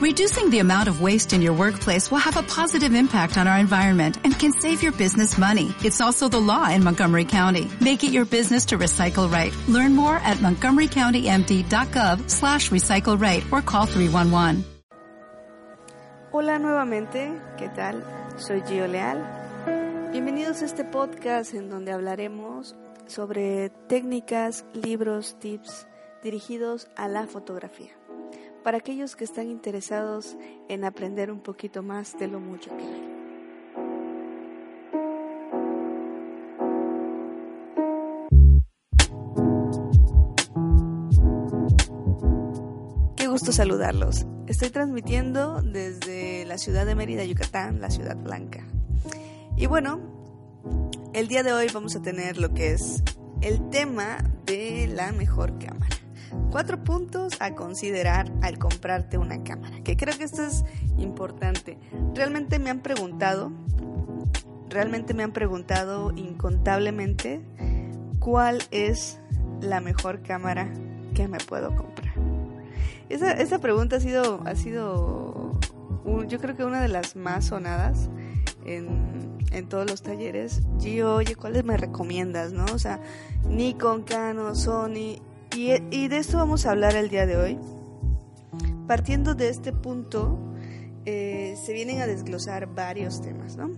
Reducing the amount of waste in your workplace will have a positive impact on our environment and can save your business money. It's also the law in Montgomery County. Make it your business to recycle right. Learn more at montgomerycountymd.gov slash recycle right or call 311. Hola nuevamente, ¿qué tal? Soy Gio Leal. Bienvenidos a este podcast en donde hablaremos sobre técnicas, libros, tips dirigidos a la fotografía. Para aquellos que están interesados en aprender un poquito más de lo mucho que hay. Qué gusto saludarlos. Estoy transmitiendo desde la ciudad de Mérida, Yucatán, la ciudad blanca. Y bueno, el día de hoy vamos a tener lo que es el tema de la mejor cámara. Cuatro puntos a considerar al comprarte una cámara, que creo que esto es importante. Realmente me han preguntado, realmente me han preguntado incontablemente cuál es la mejor cámara que me puedo comprar. Esa, esa pregunta ha sido, ha sido yo creo que una de las más sonadas en, en todos los talleres. Gio, oye, ¿cuáles me recomiendas? ¿No? O sea, Nikon, Canon, Sony. Y, de esto vamos a hablar el día de hoy. Partiendo de este punto, eh, se vienen a desglosar varios temas, ¿no?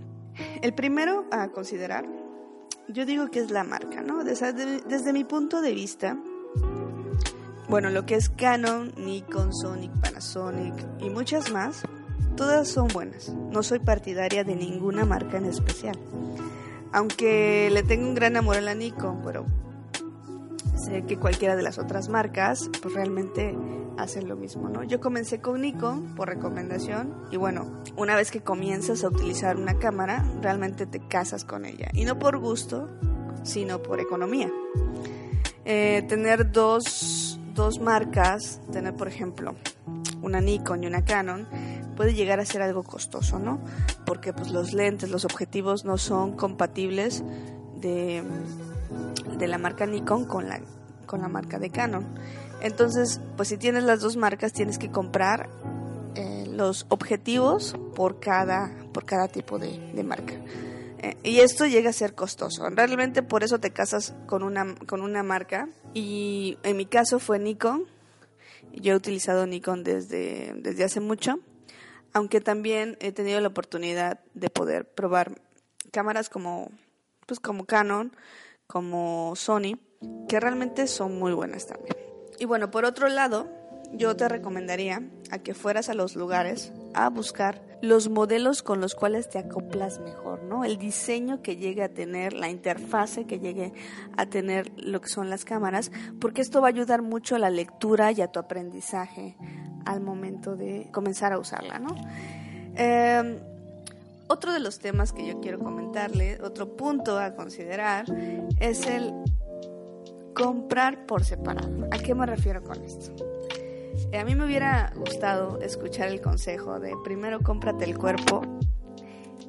El primero a considerar, yo digo que es la marca, ¿no? Desde, desde mi punto de vista, bueno, lo que es Canon, Nikon, Sony, Panasonic y muchas más, todas son buenas. No soy partidaria de ninguna marca en especial. Aunque le tengo un gran amor a la Nikon, pero sé que cualquiera de las otras marcas pues realmente hacen lo mismo, ¿no? Yo comencé con Nikon por recomendación y bueno, una vez que comienzas a utilizar una cámara, realmente te casas con ella. Y no por gusto, sino por economía. Eh, tener dos, dos marcas, tener por ejemplo una Nikon y una Canon, puede llegar a ser algo costoso, ¿no? Porque pues los lentes, los objetivos no son compatibles de, de la marca Nikon con la, con la marca de Canon. Entonces, pues si tienes las dos marcas, tienes que comprar eh, los objetivos por cada, por cada tipo de, marca. Eh, y esto llega a ser costoso. Realmente por eso te casas con una, con una marca. Y en mi caso fue Nikon. Yo he utilizado Nikon desde, desde hace mucho aunque también he tenido la oportunidad de poder probar cámaras como pues como Canon, como Sony, que realmente son muy buenas también. Y bueno, por otro lado, yo te recomendaría a que fueras a los lugares a buscar los modelos con los cuales te acoplas mejor, ¿no? El diseño que llegue a tener, la interfase que llegue a tener lo que son las cámaras, porque esto va a ayudar mucho a la lectura y a tu aprendizaje al momento de comenzar a usarla, ¿no? Em, otro de los temas que yo quiero comentarle, otro punto a considerar, es el comprar por separado. ¿A qué me refiero con esto? Eh, a mí me hubiera gustado escuchar el consejo de primero cómprate el cuerpo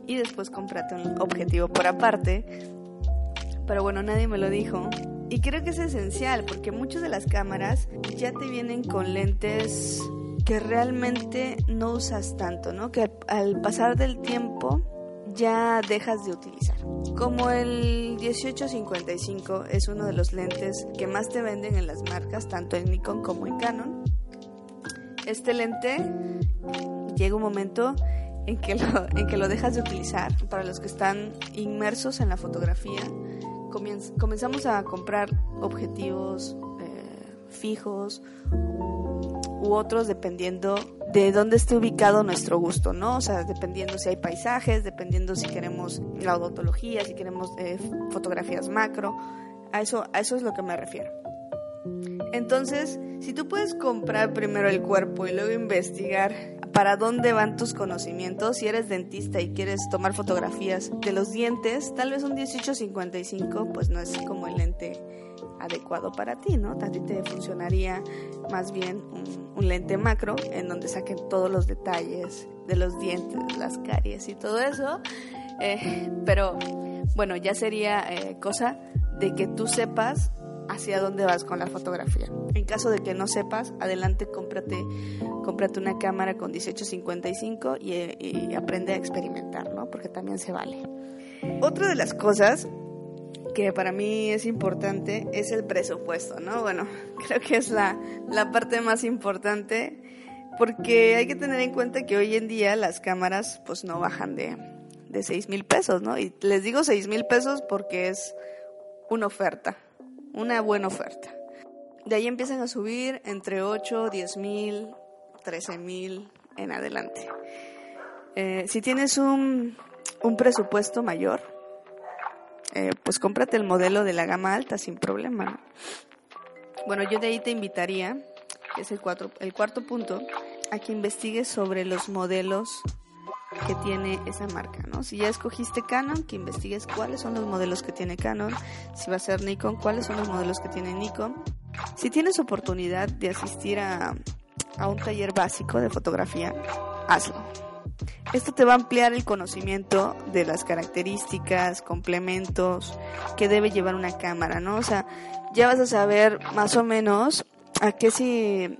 y después cómprate un objetivo por aparte. Pero bueno, nadie me lo dijo. Y creo que es esencial porque muchas de las cámaras ya te vienen con lentes que realmente no usas tanto, ¿no? Que al pasar del tiempo ya dejas de utilizar. Como el 1855 es uno de los lentes que más te venden en las marcas, tanto en Nikon como en Canon, este lente llega un momento en que lo, en que lo dejas de utilizar. Para los que están inmersos en la fotografía, comenzamos a comprar objetivos eh, fijos u otros dependiendo de dónde esté ubicado nuestro gusto, ¿no? O sea, dependiendo si hay paisajes, dependiendo si queremos la odontología, si queremos eh, fotografías macro, a eso, a eso es lo que me refiero. Entonces, si tú puedes comprar primero el cuerpo y luego investigar para dónde van tus conocimientos, si eres dentista y quieres tomar fotografías de los dientes, tal vez un 1855 pues no es como el lente adecuado para ti, ¿no? A ti te funcionaría más bien un, lente macro en donde saquen todos los detalles de los dientes, las caries y todo eso. Eh, pero bueno, ya sería eh, cosa de que tú sepas hacia dónde vas con la fotografía. En caso de que no sepas, adelante cómprate, cómprate una cámara con 1855 y, y aprende a experimentar, ¿no? Porque también se vale. Otra de las cosas que para mí es importante es el presupuesto, ¿no? Bueno, creo que es la, la parte más importante porque hay que tener en cuenta que hoy en día las cámaras pues no bajan de, de 6 mil pesos, ¿no? Y les digo 6 mil pesos porque es una oferta, una buena oferta. De ahí empiezan a subir entre 8, 10 mil, 13 mil en adelante. Eh, si tienes un, un presupuesto mayor, eh, pues cómprate el modelo de la gama alta sin problema. Bueno, yo de ahí te invitaría, que es el, cuatro, el cuarto punto, a que investigues sobre los modelos que tiene esa marca, ¿no? Si ya escogiste Canon, que investigues cuáles son los modelos que tiene Canon. Si va a ser Nikon, cuáles son los modelos que tiene Nikon. Si tienes oportunidad de asistir a, a un taller básico de fotografía, hazlo esto te va a ampliar el conocimiento de las características, complementos que debe llevar una cámara, ¿no? O sea, ya vas a saber más o menos a qué se,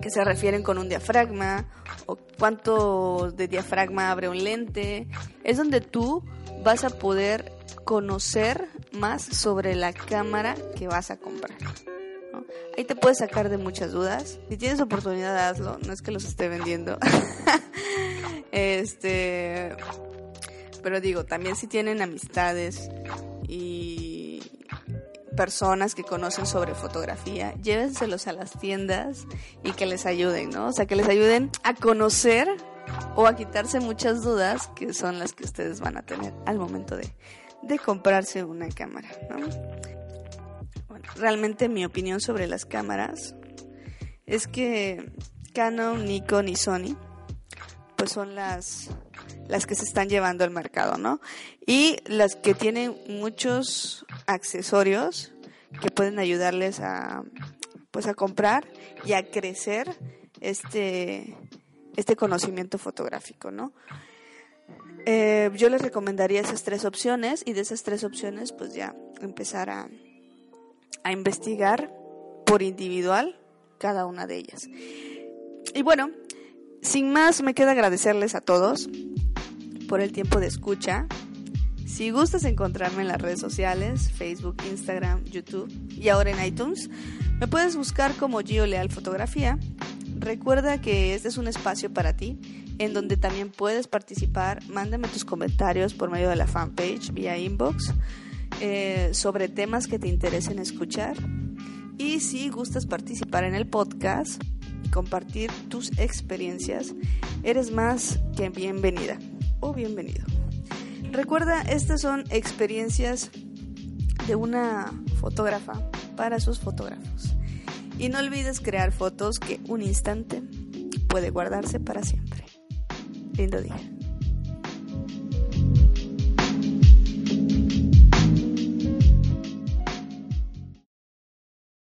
qué se refieren con un diafragma o cuánto de diafragma abre un lente. Es donde tú vas a poder conocer más sobre la cámara que vas a comprar. Ahí te puedes sacar de muchas dudas. Si tienes oportunidad, hazlo. No es que los esté vendiendo. este. Pero digo, también si tienen amistades y personas que conocen sobre fotografía, llévenselos a las tiendas y que les ayuden, ¿no? O sea, que les ayuden a conocer o a quitarse muchas dudas que son las que ustedes van a tener al momento de, de comprarse una cámara, ¿no? realmente mi opinión sobre las cámaras es que Canon, Nikon y Sony pues son las las que se están llevando al mercado, ¿no? Y las que tienen muchos accesorios que pueden ayudarles a pues a comprar y a crecer este este conocimiento fotográfico, ¿no? Eh, yo les recomendaría esas tres opciones y de esas tres opciones pues ya empezar a, a investigar por individual cada una de ellas. Y bueno, sin más me queda agradecerles a todos por el tiempo de escucha. Si gustas encontrarme en las redes sociales, Facebook, Instagram, YouTube y ahora en iTunes, me puedes buscar como Gio Leal Fotografía. Recuerda que este es un espacio para ti en donde también puedes participar. Mándame tus comentarios por medio de la fanpage vía inbox eh, sobre temas que te interesen escuchar. Y si gustas participar en el podcast compartir tus experiencias, eres más que bienvenida o bienvenido. Recuerda, estas son experiencias de una fotógrafa para sus fotógrafos. Y no olvides crear fotos que un instante puede guardarse para siempre. Lindo día.